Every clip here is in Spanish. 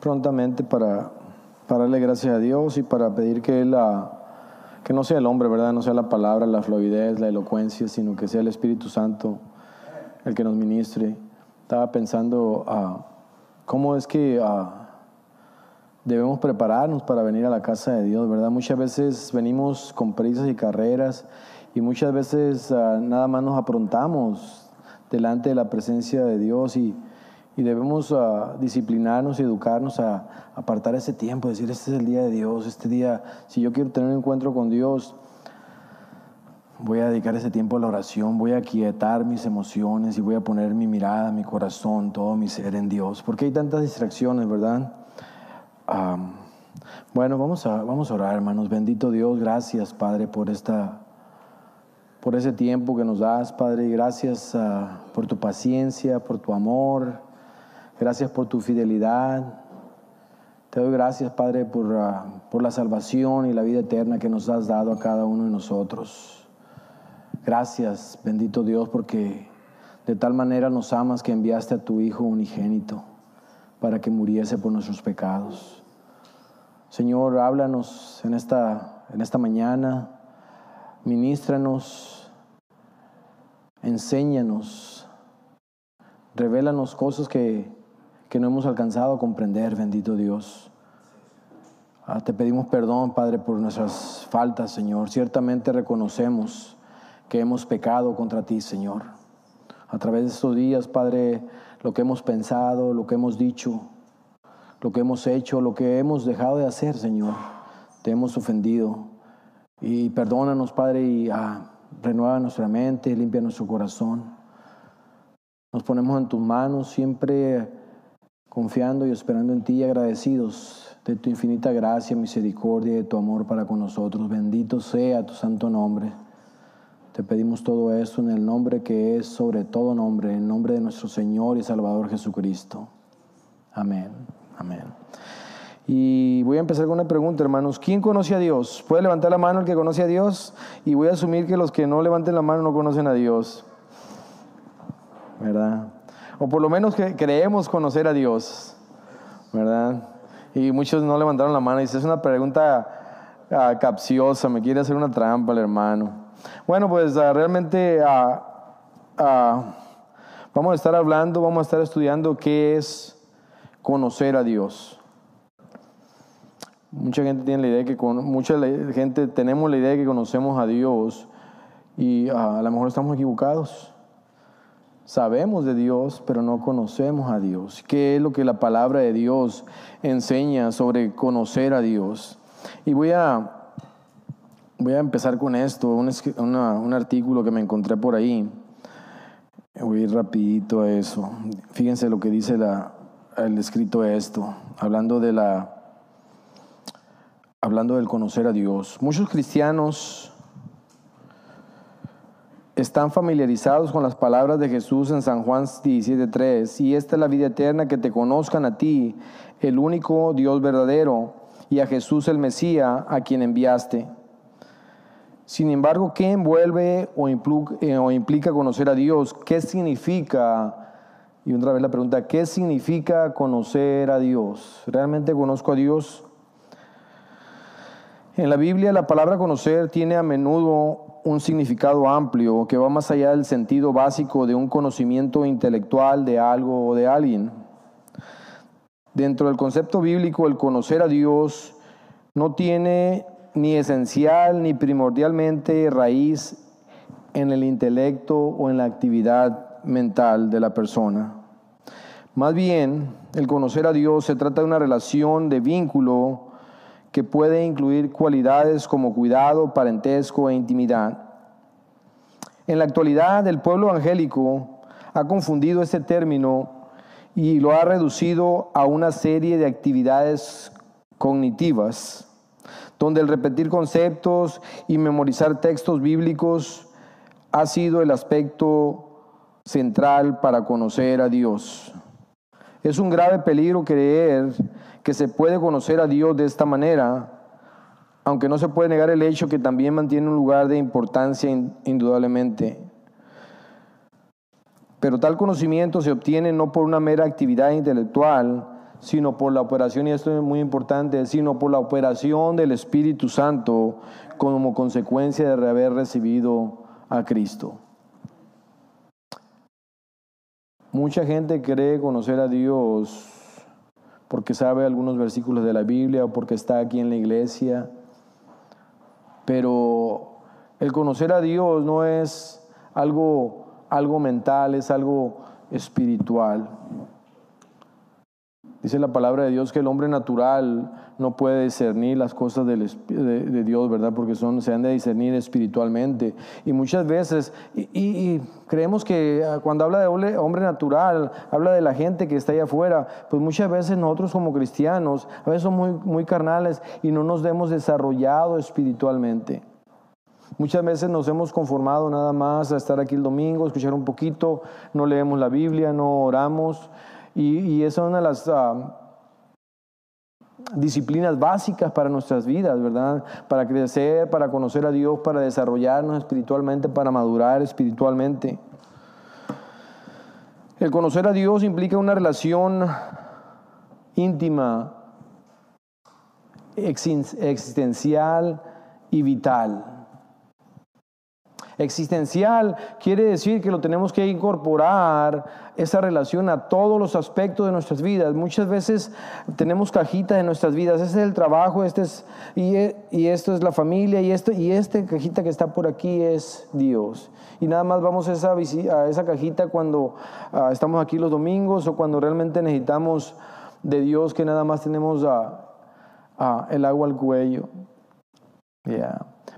prontamente para, para darle gracias a Dios y para pedir que Él, ah, que no sea el hombre, ¿verdad? No sea la palabra, la fluidez, la elocuencia, sino que sea el Espíritu Santo el que nos ministre. Estaba pensando ah, cómo es que ah, debemos prepararnos para venir a la casa de Dios, ¿verdad? Muchas veces venimos con prisas y carreras y muchas veces nada más nos aprontamos delante de la presencia de Dios y y debemos uh, disciplinarnos y educarnos a apartar ese tiempo, decir, este es el día de Dios, este día, si yo quiero tener un encuentro con Dios, voy a dedicar ese tiempo a la oración, voy a quietar mis emociones y voy a poner mi mirada, mi corazón, todo mi ser en Dios, porque hay tantas distracciones, ¿verdad? bueno, vamos a, vamos a orar, hermanos. Bendito Dios, gracias, Padre, por esta por ese tiempo que nos das, Padre, y gracias ah, por tu paciencia, por tu amor, Gracias por tu fidelidad. Te doy gracias, Padre, por, ah, por la salvación y la vida eterna que nos has dado a cada uno de nosotros. Gracias, bendito Dios, porque de tal manera nos amas que enviaste a tu Hijo unigénito para que muriese por nuestros pecados. Señor, háblanos en esta, en esta mañana, ministranos, enséñanos, revélanos cosas que que no hemos alcanzado a comprender, bendito Dios. Ah, te pedimos perdón, Padre, por nuestras faltas, Señor. Ciertamente reconocemos que hemos pecado contra ti, Señor. A través de estos días, Padre, lo que hemos pensado, lo que hemos dicho, lo que hemos hecho, lo que hemos dejado de hacer, Señor, te hemos ofendido. Y perdónanos, Padre, y ah, renueva nuestra mente, limpia nuestro corazón. Nos ponemos en tus manos siempre confiando y esperando en ti y agradecidos de tu infinita gracia, misericordia y de tu amor para con nosotros. Bendito sea tu santo nombre. Te pedimos todo esto en el nombre que es sobre todo nombre, en nombre de nuestro Señor y Salvador Jesucristo. Amén. Amén. Y voy a empezar con una pregunta, hermanos. ¿Quién conoce a Dios? ¿Puede levantar la mano el que conoce a Dios? Y voy a asumir que los que no levanten la mano no conocen a Dios. ¿Verdad? O por lo menos que creemos conocer a Dios, ¿verdad? Y muchos no levantaron la mano y dice, es una pregunta ah, capciosa, me quiere hacer una trampa el hermano. Bueno, pues ah, realmente ah, vamos a estar hablando, vamos a estar estudiando qué es conocer a Dios. Mucha gente tiene la idea que mucha gente tenemos la idea de que conocemos a Dios y a lo mejor estamos equivocados. Sabemos de Dios, pero no conocemos a Dios. ¿Qué es lo que la palabra de Dios enseña sobre conocer a Dios? Y voy a, voy a empezar con esto, un, un artículo que me encontré por ahí. Voy a ir rapidito a eso. Fíjense lo que dice el escrito esto, hablando de la hablando del conocer a Dios. Muchos cristianos están familiarizados con las palabras de Jesús en San Juan 17.3, y esta es la vida eterna, que te conozcan a ti, el único Dios verdadero, y a Jesús el Mesías, a quien enviaste. Sin embargo, ¿qué envuelve eh, o implica conocer a Dios? ¿Qué significa? Y otra vez la pregunta, ¿qué significa conocer a Dios? ¿Realmente conozco a Dios? En la Biblia la palabra conocer tiene a menudo un significado amplio que va más allá del sentido básico de un conocimiento intelectual de algo o de alguien. Dentro del concepto bíblico, el conocer a Dios no tiene ni esencial ni primordialmente raíz en el intelecto o en la actividad mental de la persona. Más bien, el conocer a Dios se trata de una relación de vínculo que puede incluir cualidades como cuidado, parentesco e intimidad. En la actualidad, el pueblo evangélico ha confundido este término y lo ha reducido a una serie de actividades cognitivas, donde el repetir conceptos y memorizar textos bíblicos ha sido el aspecto central para conocer a Dios. Es un grave peligro creer que se puede conocer a Dios de esta manera, aunque no se puede negar el hecho que también mantiene un lugar de importancia indudablemente. Pero tal conocimiento se obtiene no por una mera actividad intelectual, sino por la operación, y esto es muy importante, sino por la operación del Espíritu Santo como consecuencia de haber recibido a Cristo. Mucha gente cree conocer a Dios porque sabe algunos versículos de la Biblia o porque está aquí en la iglesia, pero el conocer a Dios no es algo, algo mental, es algo espiritual. Dice la palabra de Dios que el hombre natural no puede discernir las cosas de, Dios, ¿verdad? Porque son, se han de discernir espiritualmente. Y muchas veces, y, creemos que ah, cuando habla de hombre natural, habla de la gente que está allá afuera, pues muchas veces nosotros como cristianos, a veces somos muy, muy carnales y no nos hemos desarrollado espiritualmente. Muchas veces nos hemos conformado nada más a estar aquí el domingo, escuchar un poquito, no leemos la Biblia, no oramos. Y, esa es una de las ah, disciplinas básicas para nuestras vidas, ¿verdad? Para crecer, para conocer a Dios, para desarrollarnos espiritualmente, para madurar espiritualmente. El conocer a Dios implica una relación íntima, existencial y vital. Existencial quiere decir que lo tenemos que incorporar esa relación a todos los aspectos de nuestras vidas. Muchas veces tenemos cajitas en nuestras vidas. Ese es el trabajo, este es, y, y esto es la familia, y, esto, y esta cajita que está por aquí es Dios. Y nada más vamos a esa, a esa cajita cuando ah, estamos aquí los domingos o cuando realmente necesitamos de Dios que nada más tenemos el agua al cuello.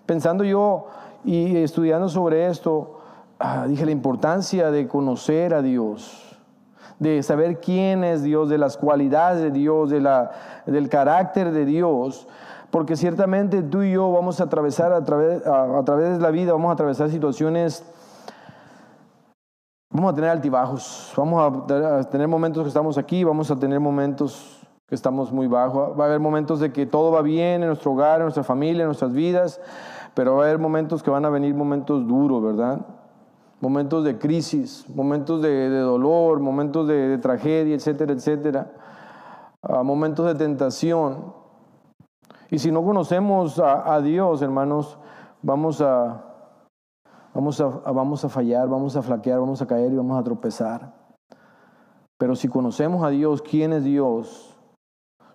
Pensando yo y estudiando sobre esto, ah, dije la importancia de conocer a Dios, de saber quién es Dios, de las cualidades de Dios, de la, del carácter de Dios, porque ciertamente tú y yo vamos a atravesar a través, a, través de la vida, vamos a atravesar situaciones, vamos a tener altibajos, vamos a tener momentos que estamos aquí, vamos a tener momentos que estamos muy bajos, va a haber momentos de que todo va bien en nuestro hogar, en nuestra familia, en nuestras vidas, pero va a haber momentos que van a venir momentos duros, ¿verdad? Momentos de crisis, momentos de, dolor, momentos de, tragedia, etcétera, etcétera. Ah, momentos de tentación. Y si no conocemos a, Dios, hermanos, vamos a, vamos, a, vamos a fallar, vamos a flaquear, vamos a caer y vamos a tropezar. Pero si conocemos a Dios, quién es Dios,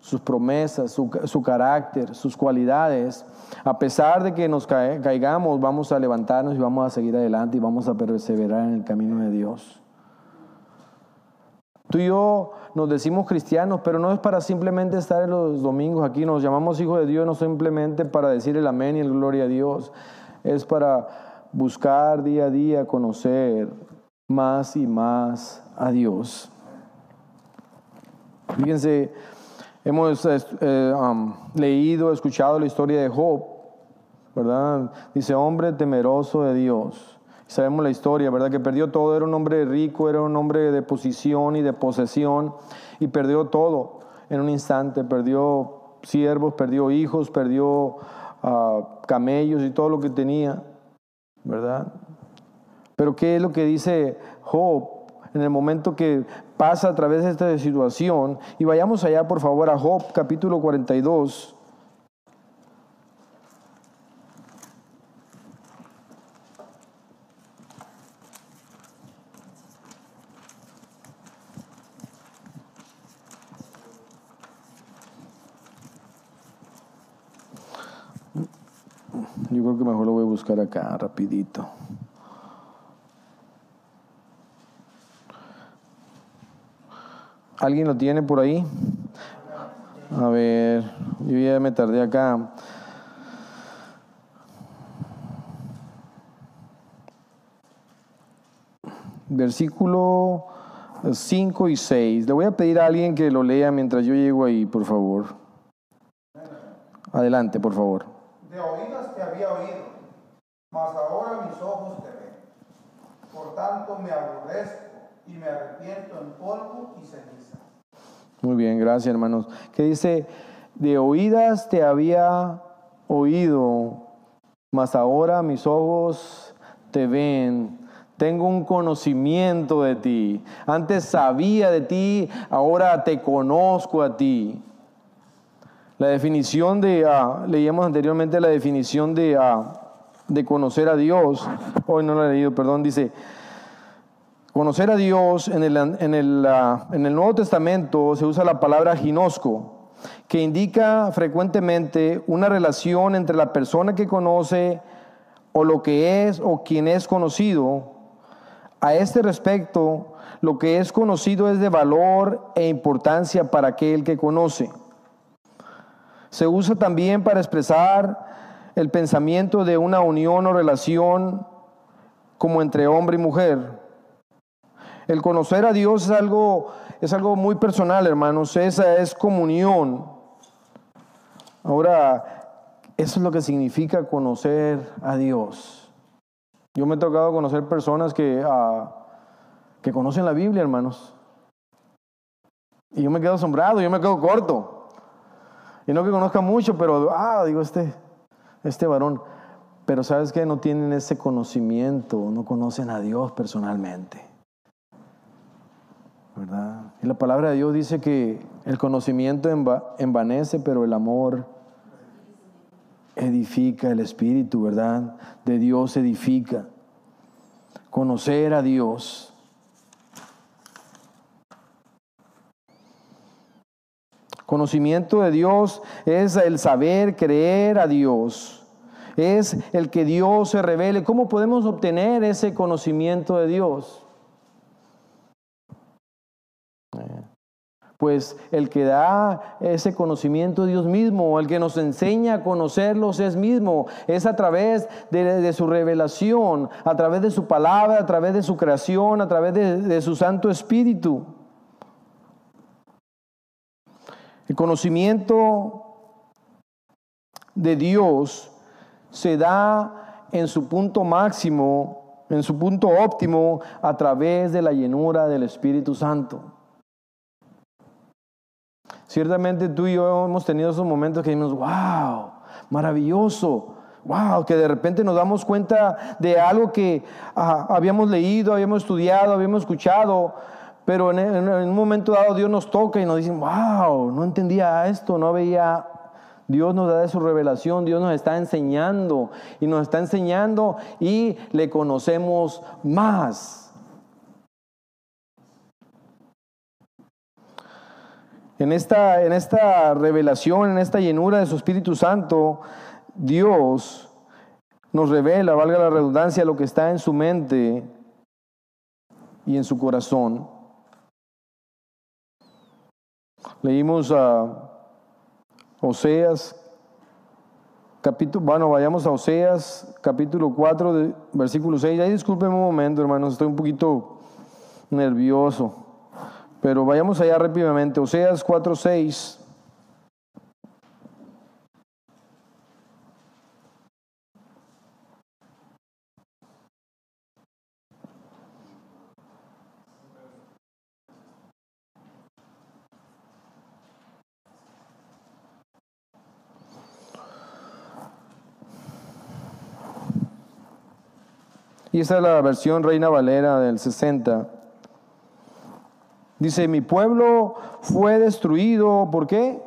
sus promesas, su, carácter, sus cualidades. A pesar de que nos caigamos, vamos a levantarnos y vamos a seguir adelante y vamos a perseverar en el camino de Dios. Tú y yo nos decimos cristianos, pero no es para simplemente estar en los domingos aquí, nos llamamos hijos de Dios no simplemente para decir el amén y el gloria a Dios, es para buscar día a día conocer más y más a Dios. Fíjense, Hemos eh, um, leído, escuchado la historia de Job, ¿verdad? Dice, hombre temeroso de Dios. Sabemos la historia, ¿verdad? Que perdió todo, era un hombre rico, era un hombre de posición y de posesión, y perdió todo en un instante. Perdió siervos, perdió hijos, perdió ah, camellos y todo lo que tenía, ¿verdad? Pero ¿qué es lo que dice Job? En el momento que pasa a través de esta situación. Y vayamos allá, por favor, a Job capítulo 42. Yo creo que mejor lo voy a buscar acá, rapidito. ¿Alguien lo tiene por ahí? A ver, yo ya me tardé acá. Versículo 5 y 6. Le voy a pedir a alguien que lo lea mientras yo llego ahí, por favor. Adelante, por favor. De oídas te había oído, mas ahora mis ojos te ven. Por tanto me aborrezco y me arrepiento en polvo y ceniza. Muy bien, gracias hermanos. Que dice, de oídas te había oído, mas ahora mis ojos te ven. Tengo un conocimiento de ti. Antes sabía de ti, ahora te conozco a ti. La definición de, uh, leíamos anteriormente la definición de, uh, de conocer a Dios. Hoy no lo he leído, perdón. Dice, conocer a Dios en el, Nuevo Testamento se usa la palabra ginosco que indica frecuentemente una relación entre la persona que conoce o lo que es o quien es conocido. A este respecto, lo que es conocido es de valor e importancia para aquel que conoce. Se usa también para expresar el pensamiento de una unión o relación como entre hombre y mujer. El conocer a Dios es algo, es algo muy personal, hermanos. Esa es comunión. Ahora, eso es lo que significa conocer a Dios. Yo me he tocado conocer personas que, ah, que conocen la Biblia, hermanos. Y yo me quedo asombrado, yo me quedo corto. Y no que conozca mucho, pero, ah, digo, este, este varón. Pero sabes que no tienen ese conocimiento, no conocen a Dios personalmente. Y la palabra de Dios dice que el conocimiento envanece, pero el amor edifica el espíritu, ¿verdad? De Dios edifica. Conocer a Dios. Conocimiento de Dios es el saber creer a Dios. Es el que Dios se revele. ¿Cómo podemos obtener ese conocimiento de Dios? Pues el que da ese conocimiento es Dios mismo, el que nos enseña a conocerlos es mismo, es a través de, su revelación, a través de su palabra, a través de su creación, a través de su Santo Espíritu. El conocimiento de Dios se da en su punto máximo, en su punto óptimo, a través de la llenura del Espíritu Santo. Ciertamente tú y yo hemos tenido esos momentos que decimos, wow, maravilloso, wow, que de repente nos damos cuenta de algo que ah, habíamos leído, habíamos estudiado, habíamos escuchado, pero en, en, un momento dado Dios nos toca y nos dice, wow, no entendía esto, no veía Dios nos da su revelación, Dios nos está enseñando y nos está enseñando y le conocemos más. En esta, en esta revelación, en esta llenura de su Espíritu Santo, Dios nos revela, valga la redundancia, lo que está en su mente y en su corazón. Leímos a Oseas, capítulo, bueno, vayamos a Oseas, capítulo 4, versículo 6. Ahí discúlpenme un momento, hermanos, estoy un poquito nervioso. Pero vayamos allá rápidamente. Oseas 4:6. Y esa es la versión Reina Valera del 60. Dice, mi pueblo fue destruido, ¿por qué?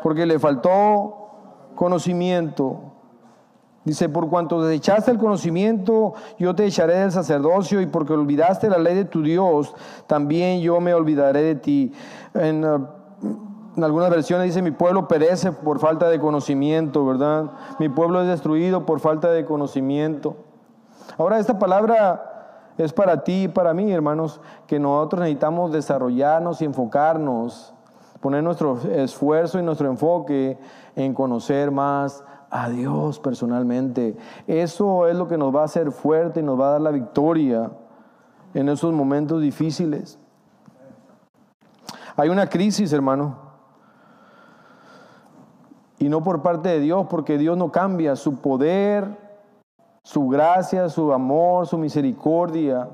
Porque le faltó conocimiento. Dice, por cuanto desechaste el conocimiento, yo te echaré del sacerdocio y porque olvidaste la ley de tu Dios, también yo me olvidaré de ti. En, uh, en algunas versiones dice, mi pueblo perece por falta de conocimiento, ¿verdad? Mi pueblo es destruido por falta de conocimiento. Ahora, esta palabra es para ti y para mí, hermanos, que nosotros necesitamos desarrollarnos y enfocarnos, poner nuestro esfuerzo y nuestro enfoque en conocer más a Dios personalmente. Eso es lo que nos va a hacer fuerte y nos va a dar la victoria en esos momentos difíciles. Hay una crisis, hermano. Y no por parte de Dios, porque Dios no cambia. Su poder su gracia, su amor, su misericordia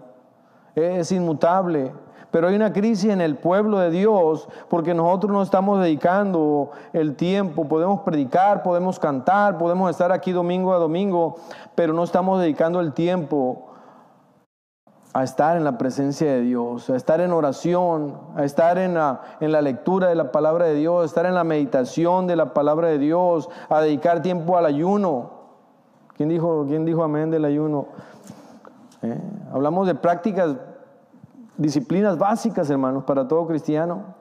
es inmutable. Pero hay una crisis en el pueblo de Dios porque nosotros no estamos dedicando el tiempo. Podemos predicar, podemos cantar, podemos estar aquí domingo a domingo, pero no estamos dedicando el tiempo a estar en la presencia de Dios, a estar en oración, a estar en la, en la, lectura de la palabra de Dios, a estar en la meditación de la palabra de Dios, a dedicar tiempo al ayuno. ¿Quién dijo, quién dijo amén del ayuno? Eh, hablamos de prácticas, disciplinas básicas, hermanos, para todo cristiano.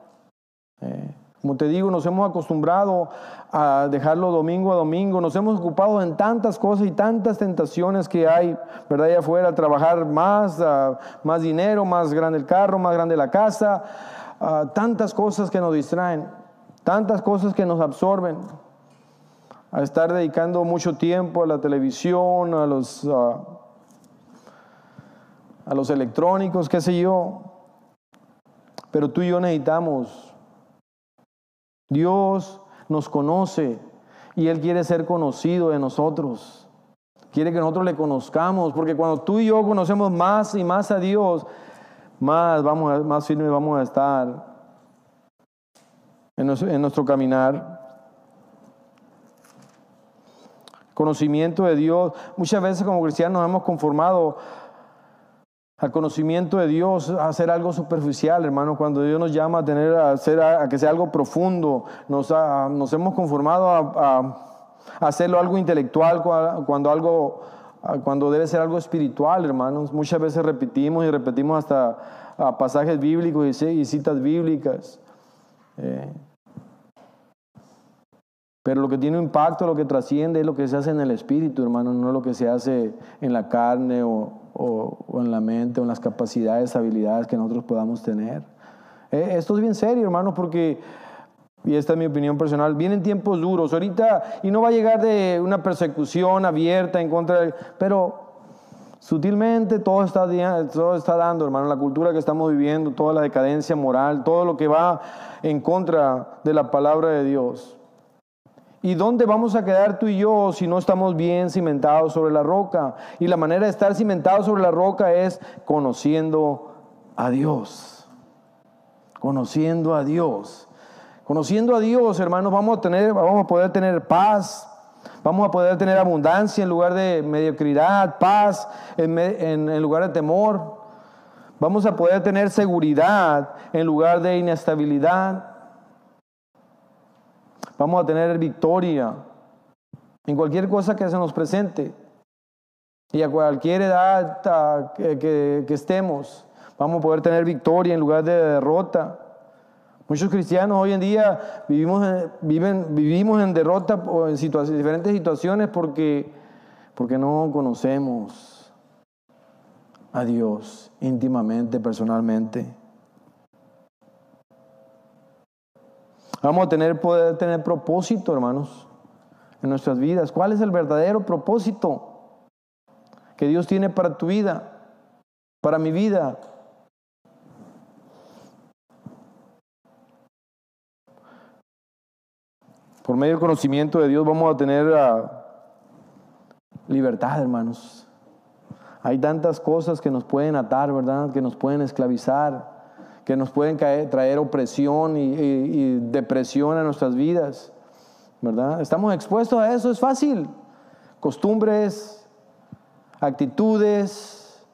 Eh, como te digo, nos hemos acostumbrado a dejarlo domingo a domingo, nos hemos ocupado en tantas cosas y tantas tentaciones que hay, ¿verdad? Allá afuera, trabajar más, más dinero, más grande el carro, más grande la casa, tantas cosas que nos distraen, tantas cosas que nos absorben, a estar dedicando mucho tiempo a la televisión, a los, a los electrónicos, qué sé yo. Pero tú y yo necesitamos Dios nos conoce y Él quiere ser conocido de nosotros. Quiere que nosotros le conozcamos, porque cuando tú y yo conocemos más y más a Dios, más, vamos más firmes vamos a estar en nuestro, en nuestro caminar. Conocimiento de Dios. Muchas veces como cristianos nos hemos conformado al conocimiento de Dios, a hacer algo superficial, hermano. Cuando Dios nos llama a tener, a, hacer, a que sea algo profundo, nos, hemos conformado a, hacerlo algo intelectual cuando algo, cuando debe ser algo espiritual, hermanos. Muchas veces repetimos y repetimos hasta pasajes bíblicos y, citas bíblicas. Eh, pero lo que tiene impacto, lo que trasciende es lo que se hace en el espíritu, hermano, no lo que se hace en la carne o, o, en la mente o en las capacidades, habilidades que nosotros podamos tener. Eh, esto es bien serio, hermano, porque, y esta es mi opinión personal, vienen tiempos duros ahorita y no va a llegar de una persecución abierta en contra de... Pero sutilmente todo está, todo está dando, hermano, la cultura que estamos viviendo, toda la decadencia moral, todo lo que va en contra de la palabra de Dios. ¿Y dónde vamos a quedar tú y yo si no estamos bien cimentados sobre la roca? Y la manera de estar cimentados sobre la roca es conociendo a Dios. Conociendo a Dios. Conociendo a Dios, hermanos, vamos a, tener, vamos a poder tener paz. Vamos a poder tener abundancia en lugar de mediocridad, paz en, en lugar de temor. Vamos a poder tener seguridad en lugar de inestabilidad. Vamos a tener victoria en cualquier cosa que se nos presente y a cualquier edad que, estemos. Vamos a poder tener victoria en lugar de derrota. Muchos cristianos hoy en día vivimos, viven, vivimos en derrota o en diferentes situaciones porque, porque no conocemos a Dios íntimamente, personalmente. Vamos a tener, poder tener propósito, hermanos, en nuestras vidas. ¿Cuál es el verdadero propósito que Dios tiene para tu vida, para mi vida? Por medio del conocimiento de Dios vamos a tener ah, libertad, hermanos. Hay tantas cosas que nos pueden atar, ¿verdad? Que nos pueden esclavizar que nos pueden traer opresión y, depresión a nuestras vidas, ¿verdad? Estamos expuestos a eso, es fácil. Costumbres, actitudes,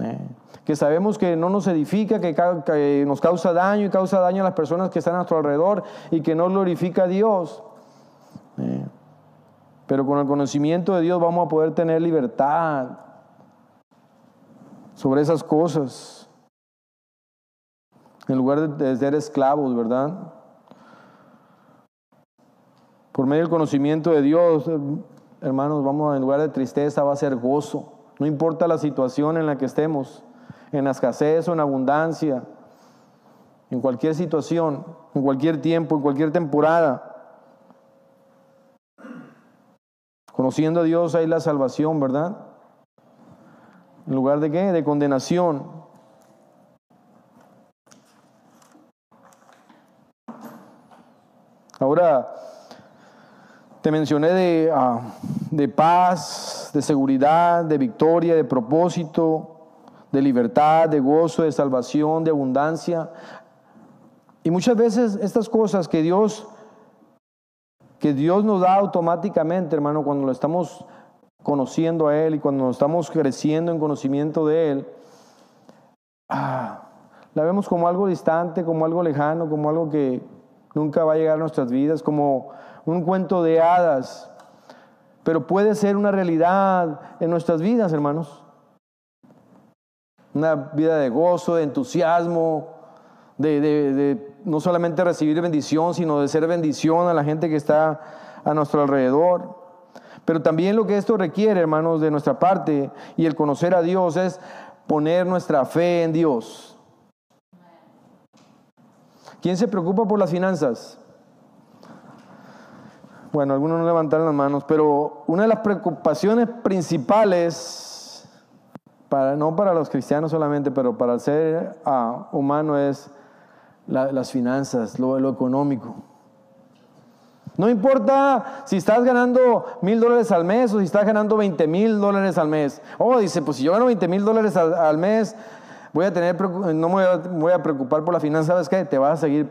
¿eh? que sabemos que no nos edifica, que, nos causa daño y causa daño a las personas que están a nuestro alrededor y que no glorifica a Dios. ¿eh? Pero con el conocimiento de Dios vamos a poder tener libertad sobre esas cosas en lugar de ser esclavos, ¿verdad? Por medio del conocimiento de Dios, hermanos, vamos, en lugar de tristeza va a ser gozo. No importa la situación en la que estemos, en la escasez o en abundancia, en cualquier situación, en cualquier tiempo, en cualquier temporada. Conociendo a Dios hay la salvación, ¿verdad? En lugar de qué? De condenación. Ahora, te mencioné de, ah, de paz, de seguridad, de victoria, de propósito, de libertad, de gozo, de salvación, de abundancia. Y muchas veces estas cosas que Dios que Dios nos da automáticamente, hermano, cuando lo estamos conociendo a Él y cuando estamos creciendo en conocimiento de Él, ah, la vemos como algo distante, como algo lejano, como algo que nunca va a llegar a nuestras vidas, como un cuento de hadas, pero puede ser una realidad en nuestras vidas, hermanos. Una vida de gozo, de entusiasmo, de, no solamente recibir bendición, sino de ser bendición a la gente que está a nuestro alrededor. Pero también lo que esto requiere, hermanos, de nuestra parte y el conocer a Dios es poner nuestra fe en Dios. ¿Quién se preocupa por las finanzas? Bueno, algunos no levantaron las manos, pero una de las preocupaciones principales, no para los cristianos solamente, pero para el ser ah, humano es las finanzas, lo, lo económico. No importa si estás ganando mil dólares al mes o si estás ganando 20 mil dólares al mes. Oh, dice, pues si yo gano 20 mil dólares al, mes, voy a tener, no me voy a, preocupar por la finanza, ¿sabes qué? Te vas a seguir.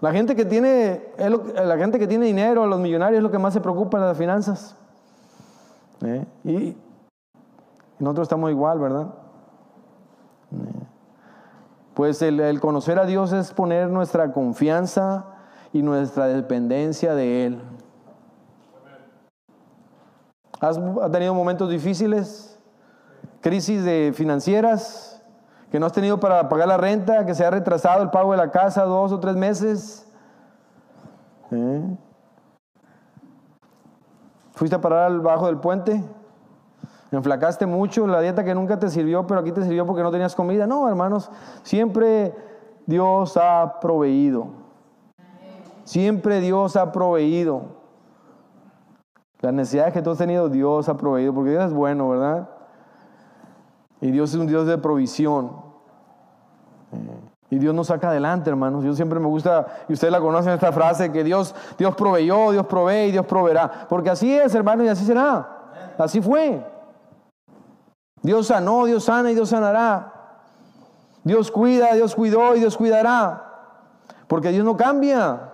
La gente que tiene, la gente que tiene dinero, los millonarios, es lo que más se preocupa de las finanzas. ¿Eh? Y nosotros estamos igual, ¿verdad? ¿Eh? Pues el conocer a Dios es poner nuestra confianza y nuestra dependencia de Él. ¿Has tenido momentos difíciles? ¿Crisis de financieras? ¿Que no has tenido para pagar la renta? ¿Que se ha retrasado el pago de la casa dos o tres meses? ¿Eh? ¿Fuiste a parar al bajo del puente? ¿Enflacaste mucho? La dieta que nunca te sirvió, pero aquí te sirvió porque no tenías comida. No, hermanos, siempre Dios ha proveído. Siempre Dios ha proveído. Las necesidades que tú has tenido, Dios ha proveído, porque Dios es bueno, ¿verdad? Y Dios es un Dios de provisión. Y Dios nos saca adelante, hermanos. Yo siempre me gusta, y ustedes la conocen esta frase, que Dios, Dios proveyó, Dios provee y Dios proveerá. Porque así es, hermano, y así será. Así fue. Dios sanó, Dios sana y Dios sanará. Dios cuida, Dios cuidó y Dios cuidará. Porque Dios no cambia.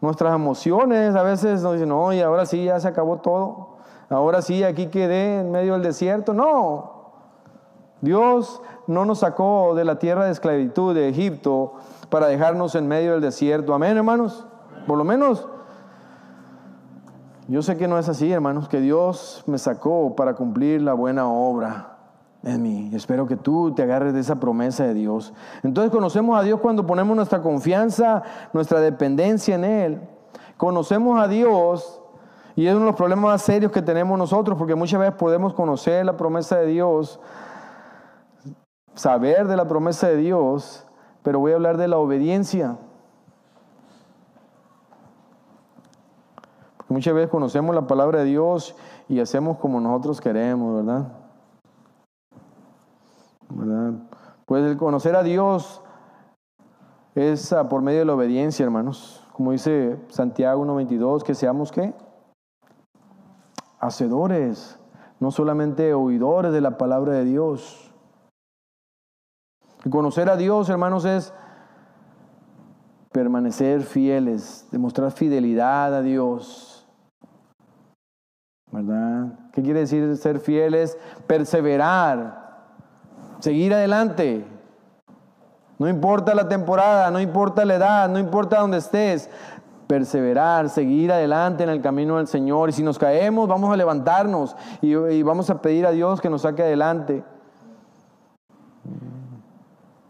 Nuestras emociones a veces nos dicen, oye, ahora sí, ya se acabó todo. Ahora sí, aquí quedé en medio del desierto. No. Dios no nos sacó de la tierra de esclavitud de Egipto para dejarnos en medio del desierto. Amén, hermanos. Por lo menos, yo sé que no es así, hermanos, que Dios me sacó para cumplir la buena obra en mí. Espero que tú te agarres de esa promesa de Dios. Entonces conocemos a Dios cuando ponemos nuestra confianza, nuestra dependencia en Él. Conocemos a Dios y es uno de los problemas más serios que tenemos nosotros, porque muchas veces podemos conocer la promesa de Dios, saber de la promesa de Dios, pero voy a hablar de la obediencia. Porque muchas veces conocemos la palabra de Dios y hacemos como nosotros queremos, ¿verdad? Pues el conocer a Dios es ah, por medio de la obediencia, hermanos. Como dice Santiago 1.22, que seamos qué? Hacedores, no solamente oidores de la palabra de Dios. Conocer a Dios, hermanos, es permanecer fieles, demostrar fidelidad a Dios. ¿Verdad? ¿Qué quiere decir ser fieles? Perseverar seguir adelante. No importa la temporada, no importa la edad, no importa dónde estés. Perseverar, seguir adelante en el camino del Señor. Y si nos caemos, vamos a levantarnos y, vamos a pedir a Dios que nos saque adelante.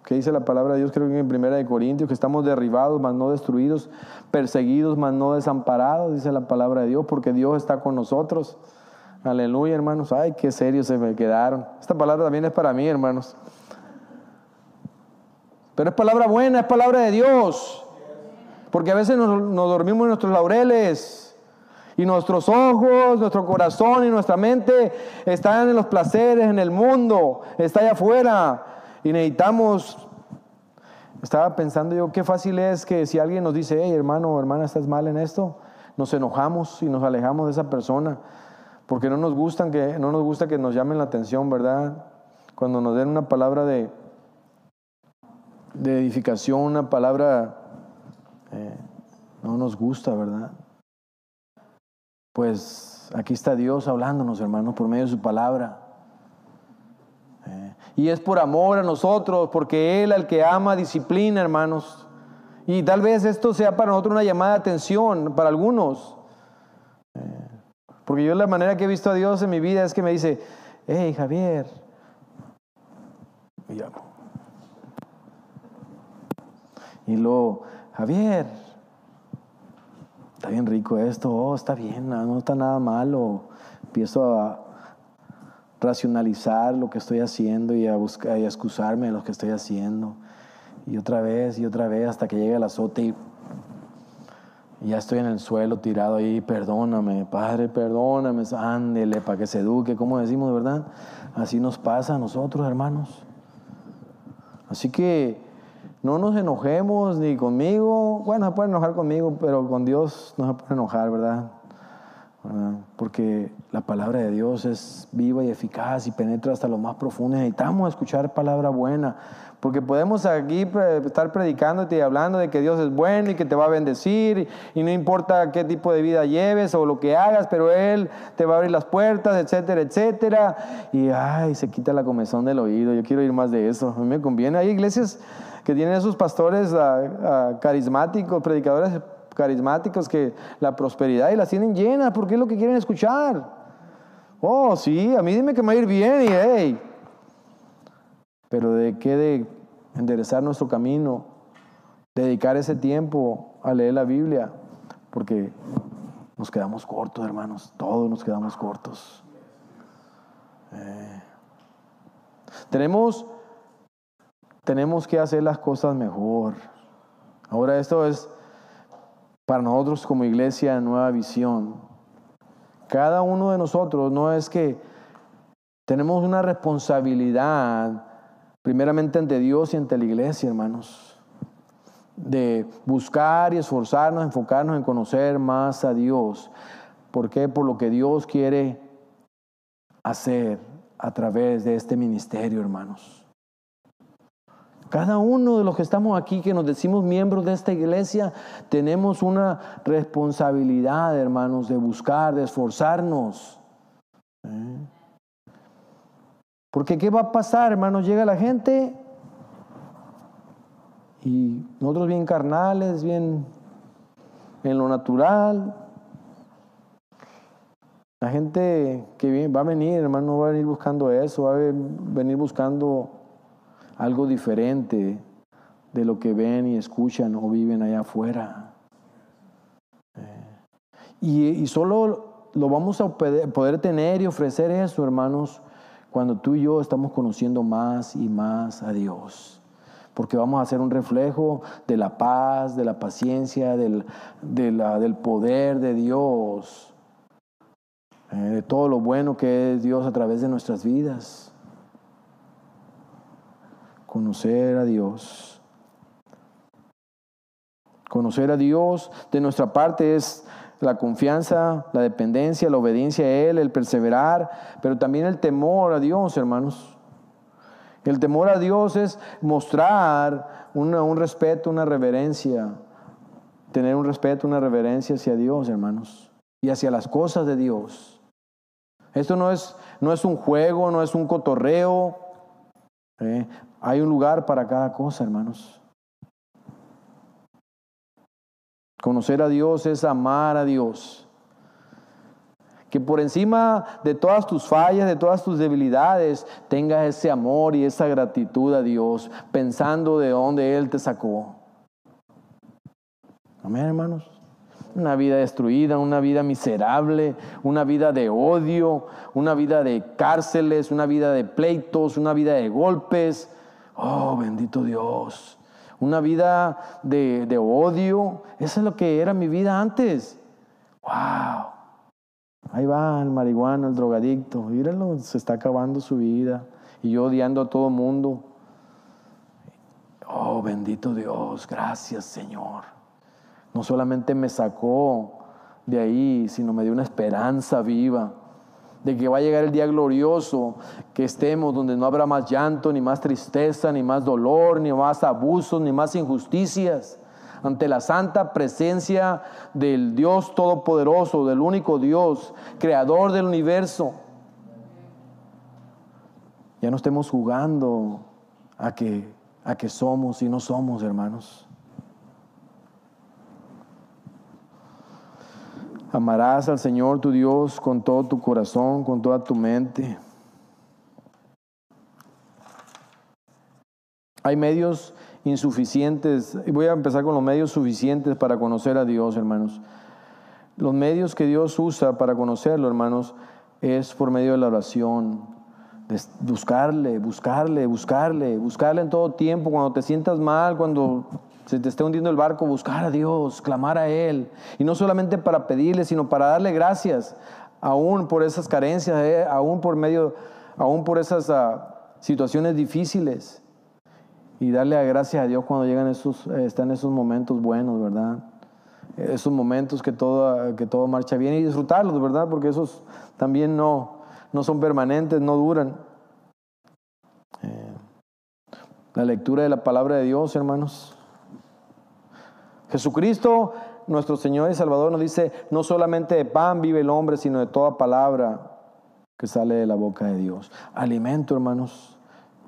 ¿Qué dice la palabra de Dios? Creo que en Primera de Corintios, que estamos derribados, mas no destruidos, perseguidos, mas no desamparados, dice la palabra de Dios, porque Dios está con nosotros. Aleluya, hermanos. Ay, qué serios se me quedaron. Esta palabra también es para mí, hermanos. Pero es palabra buena, es palabra de Dios. Porque a veces nos, dormimos en nuestros laureles. Y nuestros ojos, nuestro corazón y nuestra mente están en los placeres, en el mundo, está allá afuera. Y necesitamos, estaba pensando yo, qué fácil es que si alguien nos dice, hey hermano o hermana, estás mal en esto, nos enojamos y nos alejamos de esa persona porque no nos gustan que no nos gusta que nos llamen la atención, ¿verdad? Cuando nos den una palabra de de edificación, una palabra eh, no nos gusta, ¿verdad? pues aquí está Dios hablándonos, hermanos, por medio de su palabra. Y es por amor a nosotros, porque Él al que ama disciplina, hermanos. Y tal vez esto sea para nosotros una llamada de atención, para algunos. Eh, porque yo la manera que he visto a Dios en mi vida es que me dice, hey Javier, y, y luego, Javier, está bien rico esto, oh, está bien, no, está nada malo. Empiezo a racionalizar lo que estoy haciendo y a buscar y a excusarme de lo que estoy haciendo. Y otra vez y otra vez hasta que llegue el azote y, ya estoy en el suelo tirado ahí, perdóname, Padre, perdóname, ándele para que se eduque, como decimos, ¿verdad? Así nos pasa a nosotros, hermanos. Así que no nos enojemos ni conmigo. Bueno, se puede enojar conmigo, pero con Dios no se puede enojar, ¿verdad? Porque la palabra de Dios es viva y eficaz y penetra hasta lo más profundo. Necesitamos escuchar palabra buena. Porque podemos aquí estar predicándote y hablando de que Dios es bueno y que te va a bendecir y no importa qué tipo de vida lleves o lo que hagas, pero Él te va a abrir las puertas, etcétera, etcétera. Y ay, se quita la comezón del oído. Yo quiero ir más de eso. A mí me conviene. Hay iglesias que tienen esos pastores ah, ah, carismáticos, predicadores carismáticos que la prosperidad y las tienen llenas porque es lo que quieren escuchar. Oh, sí, a mí dime que me va a ir bien y hey. Pero de qué de enderezar nuestro camino, dedicar ese tiempo a leer la Biblia, porque nos quedamos cortos, hermanos, todos nos quedamos cortos. Eh, tenemos tenemos que hacer las cosas mejor. Ahora esto es para nosotros como iglesia nueva visión. Cada uno de nosotros no es que tenemos una responsabilidad primeramente ante Dios y ante la iglesia, hermanos, de buscar y esforzarnos, enfocarnos en conocer más a Dios. ¿Por qué? Por lo que Dios quiere hacer a través de este ministerio, hermanos. Cada uno de los que estamos aquí, que nos decimos miembros de esta iglesia, tenemos una responsabilidad, hermanos, de buscar, de esforzarnos. ¿Eh? Porque ¿qué va a pasar, hermanos? Llega la gente y nosotros bien carnales, bien en lo natural. La gente que va a venir, hermano, va a venir buscando eso, va a venir buscando algo diferente de lo que ven y escuchan o viven allá afuera. Eh, y, solo lo vamos a poder tener y ofrecer eso, hermanos, cuando tú y yo estamos conociendo más y más a Dios. Porque vamos a ser un reflejo de la paz, de la paciencia, del, del poder de Dios, eh, de todo lo bueno que es Dios a través de nuestras vidas conocer a Dios. Conocer a Dios de nuestra parte es la confianza, la dependencia, la obediencia a Él, el perseverar, pero también el temor a Dios, hermanos. El temor a Dios es mostrar un respeto, una reverencia, tener un respeto, una reverencia hacia Dios, hermanos, y hacia las cosas de Dios. Esto no es, no es un juego, no es un cotorreo. Hay un lugar para cada cosa, hermanos. Conocer a Dios es amar a Dios. Que por encima de todas tus fallas, de todas tus debilidades, tengas ese amor y esa gratitud a Dios, pensando de dónde Él te sacó. Amén, hermanos. Una vida destruida, una vida miserable, una vida de odio, una vida de cárceles, una vida de pleitos, una vida de golpes, Oh, bendito Dios. Una vida de, odio. Eso es lo que era mi vida antes. Wow. Ahí va el marihuano, el drogadicto. Mírenlo, se está acabando su vida. Y yo odiando a todo mundo. Oh, bendito Dios. Gracias, Señor. No solamente me sacó de ahí, sino me dio una esperanza viva de que va a llegar el día glorioso, que estemos donde no habrá más llanto, ni más tristeza, ni más dolor, ni más abusos, ni más injusticias. ante la santa presencia del Dios Todopoderoso, del único Dios, creador del universo. Ya no estemos jugando a que, a que somos y no somos, hermanos. Amarás al Señor tu Dios con todo tu corazón, con toda tu mente. Hay medios insuficientes, y voy a empezar con los medios suficientes para conocer a Dios, hermanos. Los medios que Dios usa para conocerlo, hermanos, es por medio de la oración, buscarle, buscarle, buscarle, buscarle en todo tiempo, cuando te sientas mal, cuando se te esté hundiendo el barco, buscar a Dios, clamar a Él. Y no solamente para pedirle, sino para darle gracias, aún por esas carencias, eh, aún por medio, aún por esas ah, situaciones difíciles. Y darle gracias a Dios cuando llegan esos, eh, están esos momentos buenos, ¿verdad? Esos momentos que todo, que todo marcha bien y disfrutarlos, ¿verdad? Porque esos también no, no son permanentes, no duran. Eh, la lectura de la palabra de Dios, hermanos, Jesucristo, nuestro Señor y Salvador, nos dice, no solamente de pan vive el hombre, sino de toda palabra que sale de la boca de Dios. Alimento, hermanos.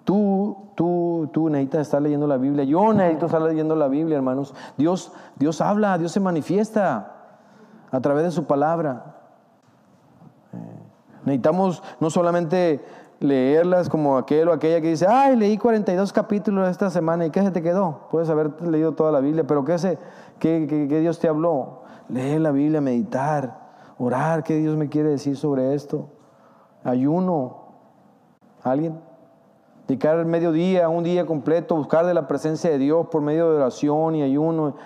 Tú, tú, tú necesitas estar leyendo la Biblia. Yo necesito estar leyendo la Biblia, hermanos. Dios, Dios habla, Dios se manifiesta a través de su palabra. Eh, necesitamos no solamente leerlas como aquel o aquella que dice, ay, leí 42 capítulos esta semana y ¿qué se te quedó? Puedes haber leído toda la Biblia, pero ¿qué, se, qué, qué, Dios te habló? Leer la Biblia, meditar, orar, ¿qué Dios me quiere decir sobre esto? Ayuno, ¿alguien? Dedicar el mediodía, un día completo, buscar de la presencia de Dios por medio de oración y ayuno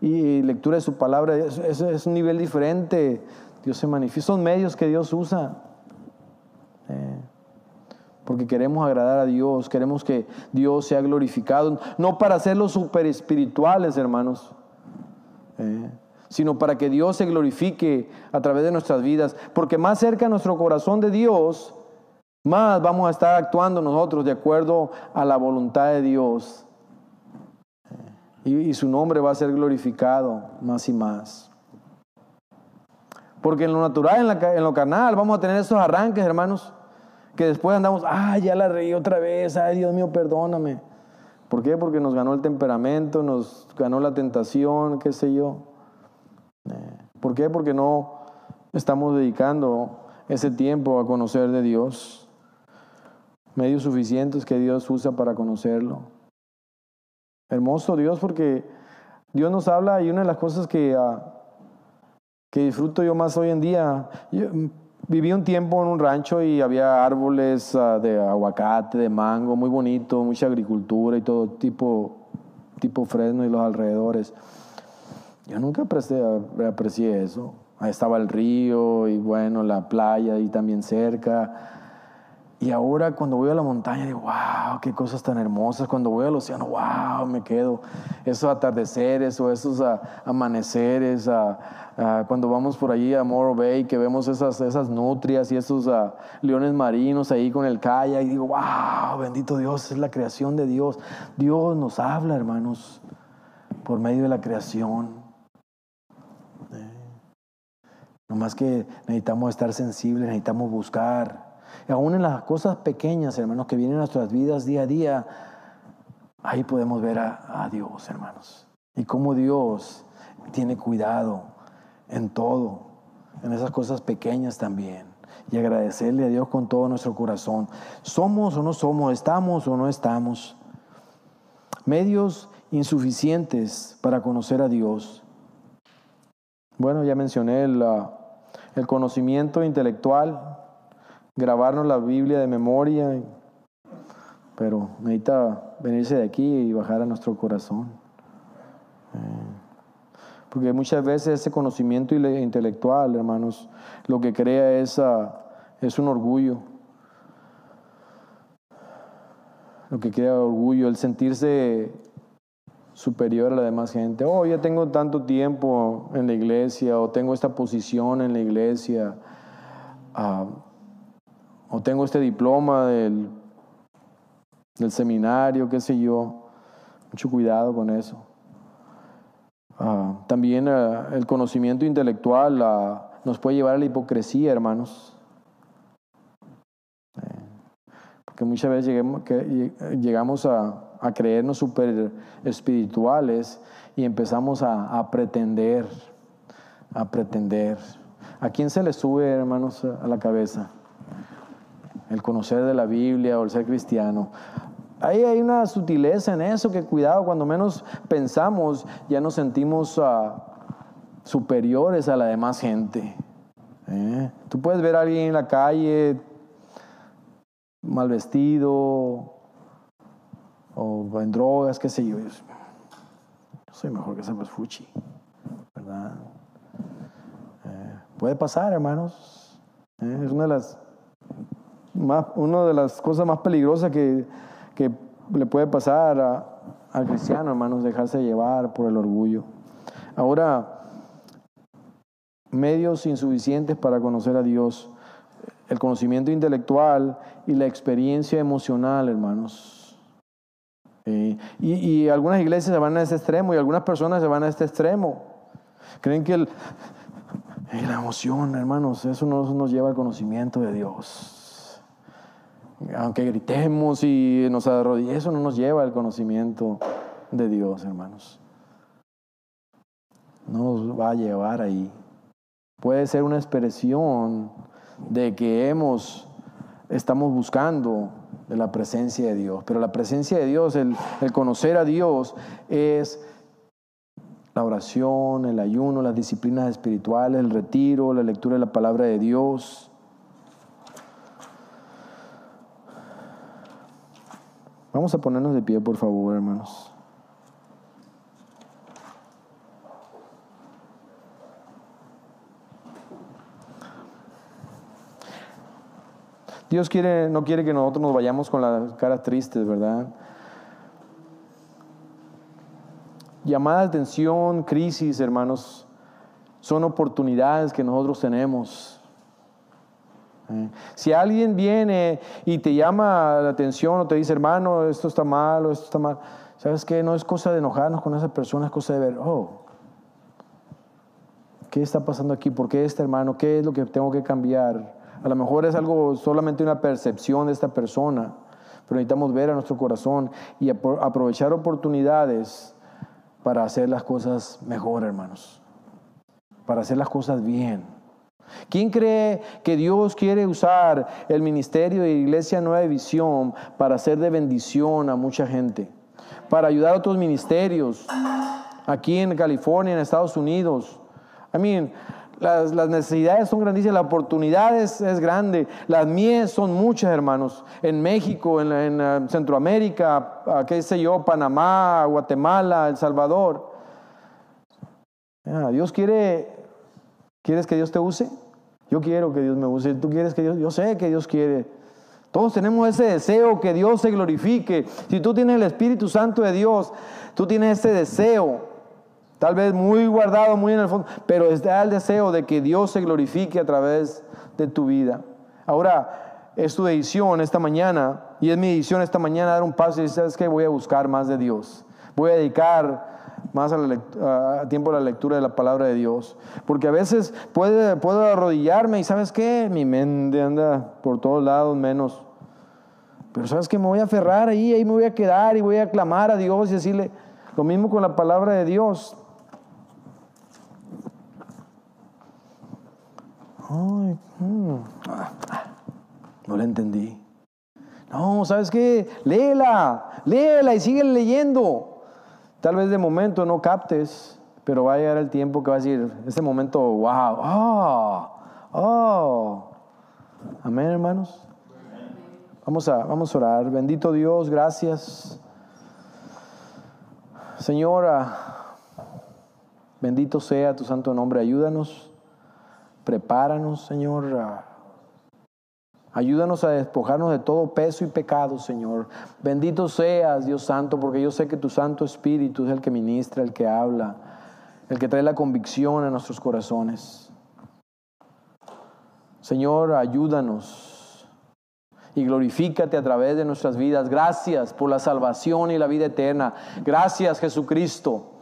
y lectura de su palabra, es, es un nivel diferente. Dios se manifiesta, son medios que Dios usa. Porque queremos agradar a Dios, queremos que Dios sea glorificado, no para hacerlos super espirituales, hermanos, eh, sino para que Dios se glorifique a través de nuestras vidas, porque más cerca nuestro corazón de Dios, más vamos a estar actuando nosotros de acuerdo a la voluntad de Dios. Eh, y, su nombre va a ser glorificado más y más. Porque en lo natural, en, en lo carnal, vamos a tener esos arranques, hermanos que después andamos, ah, ya la reí otra vez, ay Dios mío, perdóname. ¿Por qué? Porque nos ganó el temperamento, nos ganó la tentación, qué sé yo. Eh, ¿Por qué? Porque no estamos dedicando ese tiempo a conocer de Dios. Medios suficientes que Dios usa para conocerlo. Hermoso Dios porque Dios nos habla y una de las cosas que, ah, que disfruto yo más hoy en día, Viví un tiempo en un rancho y había árboles ah, de aguacate, de mango, muy bonito, mucha agricultura y todo tipo, tipo Fresno y los alrededores. Yo nunca aprecié, aprecié eso. Ahí estaba el río y bueno, la playa y también cerca. Y ahora cuando voy a la montaña digo, wow, qué cosas tan hermosas. Cuando voy al océano, wow, me quedo. Esos atardeceres o esos uh, amaneceres. Uh, cuando vamos por allí a Morro Bay, que vemos esas, esas nutrias y esos leones marinos ahí con el kayak. Y digo, wow, bendito Dios, es la creación de Dios. Dios nos habla, hermanos, por medio de la creación. Eh. No más que necesitamos estar sensibles, necesitamos buscar y aún en las cosas pequeñas, hermanos, que vienen a nuestras vidas día a día, ahí podemos ver a, a Dios, hermanos. Y cómo Dios tiene cuidado en todo, en esas cosas pequeñas también. Y agradecerle a Dios con todo nuestro corazón. Somos o no somos, estamos o no estamos. Medios insuficientes para conocer a Dios. Bueno, ya mencioné el, conocimiento intelectual, grabarnos la Biblia de memoria, pero necesita venirse de aquí y bajar a nuestro corazón. Eh, porque muchas veces ese conocimiento intelectual, hermanos, lo que crea es, un orgullo. Lo que crea orgullo, el sentirse superior a la demás gente. Oh, ya tengo tanto tiempo en la iglesia, o tengo esta posición en la iglesia. Ah, o tengo este diploma del seminario, qué sé yo. Mucho cuidado con eso. Ah, también ah, el conocimiento intelectual ah, nos puede llevar a la hipocresía, hermanos. Porque muchas veces llegamos, a, creernos súper espirituales y empezamos a, pretender, a pretender. ¿A quién se le sube, hermanos, a la cabeza? El conocer de la Biblia o el ser cristiano. Ahí hay una sutileza en eso que cuidado, cuando menos pensamos ya nos sentimos ah, superiores a la demás gente. ¿eh? Tú puedes ver a alguien en la calle mal vestido o en drogas, qué sé yo. Yo soy mejor que ese fuchi, ¿verdad? Eh, puede pasar, hermanos. ¿eh? Es una de las, más, una de las cosas más peligrosas que que le puede pasar al cristiano, hermanos, dejarse llevar por el orgullo. Ahora, medios insuficientes para conocer a Dios, el conocimiento intelectual y la experiencia emocional, hermanos. Y, algunas iglesias se van a ese extremo y algunas personas se van a este extremo. Creen que la emoción, hermanos, eso no nos lleva al conocimiento de Dios aunque gritemos y nos arrodillemos, eso no nos lleva al conocimiento de Dios, hermanos. No nos va a llevar ahí. Puede ser una expresión de que hemos, estamos buscando la presencia de Dios. Pero la presencia de Dios, el conocer a Dios es la oración, el ayuno, las disciplinas espirituales, el retiro, la lectura de la palabra de Dios Vamos a ponernos de pie, por favor, hermanos. Dios quiere, no quiere que nosotros nos vayamos con las caras tristes, ¿verdad? Llamada de atención, crisis, hermanos, son oportunidades que nosotros tenemos si alguien viene y te llama la atención o te dice, hermano, esto está mal o esto está mal, ¿sabes qué? No es cosa de enojarnos con esa persona, es cosa de ver, oh, ¿qué está pasando aquí? ¿Por qué este hermano? ¿Qué es lo que tengo que cambiar? A lo mejor es algo solamente una percepción de esta persona, pero necesitamos ver a nuestro corazón y aprovechar oportunidades para hacer las cosas mejor, hermanos, para hacer las cosas bien. ¿Quién cree que Dios quiere usar el ministerio de Iglesia Nueva Visión para hacer de bendición a mucha gente? Para ayudar a otros ministerios aquí en California, en Estados Unidos. I mean, las, necesidades son grandísimas, la oportunidad es, grande, las mías son muchas, hermanos. En México, en, Centroamérica, qué sé yo, Panamá, Guatemala, El Salvador. Dios quiere ¿Quieres que Dios te use? Yo quiero que Dios me use. ¿Tú quieres que Dios? Yo sé que Dios quiere. Todos tenemos ese deseo que Dios se glorifique. Si tú tienes el Espíritu Santo de Dios, tú tienes ese deseo, tal vez muy guardado, muy en el fondo, pero está el deseo de que Dios se glorifique a través de tu vida. Ahora, es tu decisión esta mañana, y es mi decisión esta mañana dar un paso y decir, ¿sabes qué? Voy a buscar más de Dios. Voy a dedicar más a, tiempo a la lectura de la palabra de Dios. Porque a veces puedo arrodillarme y sabes qué, mi mente anda por todos lados menos. Pero sabes que me voy a aferrar ahí, ahí me voy a quedar y voy a clamar a Dios y decirle lo mismo con la palabra de Dios. Ay, mm, no la entendí. No, ¿sabes qué? Léela, léela y sigue leyendo. Tal vez de momento no captes, pero va a llegar el tiempo que va a decir, ese momento, wow, oh, oh. Amén, hermanos. Vamos a, vamos a orar. Bendito Dios, gracias. Señora, bendito sea tu santo nombre. Ayúdanos, prepáranos, Señor. Ayúdanos a despojarnos de todo peso y pecado, Señor. Bendito seas, Dios Santo, porque yo sé que tu Santo Espíritu es el que ministra, el que habla, el que trae la convicción a nuestros corazones. Señor, ayúdanos y glorifícate a través de nuestras vidas. Gracias por la salvación y la vida eterna. Gracias, Jesucristo.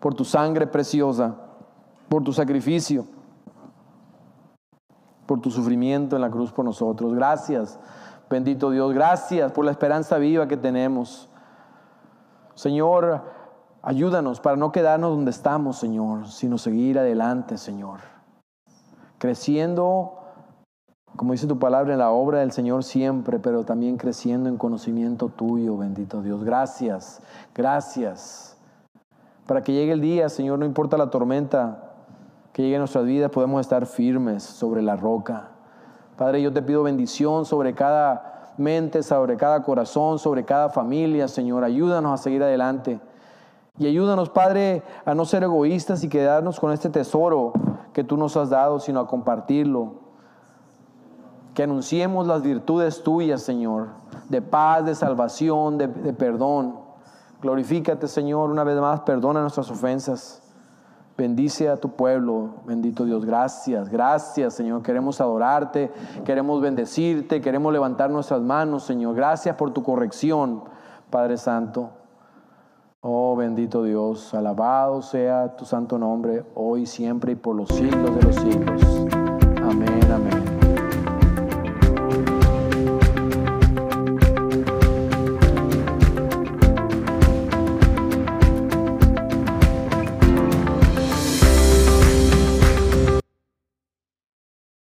por tu sangre preciosa, por tu sacrificio, por tu sufrimiento en la cruz por nosotros. Gracias, bendito Dios, gracias por la esperanza viva que tenemos. Señor, ayúdanos para no quedarnos donde estamos, Señor, sino seguir adelante, Señor. Creciendo, como dice tu palabra, en la obra del Señor siempre, pero también creciendo en conocimiento tuyo, bendito Dios. Gracias, gracias. Para que llegue el día, Señor, no importa la tormenta que llegue a nuestras vidas, podemos estar firmes sobre la roca. Padre, yo te pido bendición sobre cada mente, sobre cada corazón, sobre cada familia, Señor. Ayúdanos a seguir adelante. Y ayúdanos, Padre, a no ser egoístas y quedarnos con este tesoro que tú nos has dado, sino a compartirlo. Que anunciemos las virtudes tuyas, Señor, de paz, de salvación, de, de perdón. Glorifícate, Señor, una vez más, perdona nuestras ofensas. Bendice a tu pueblo, bendito Dios. Gracias, gracias, Señor. Queremos adorarte, queremos bendecirte, queremos levantar nuestras manos, Señor. Gracias por tu corrección, Padre Santo. Oh bendito Dios, alabado sea tu santo nombre, hoy, siempre y por los siglos de los siglos. Amén, amén.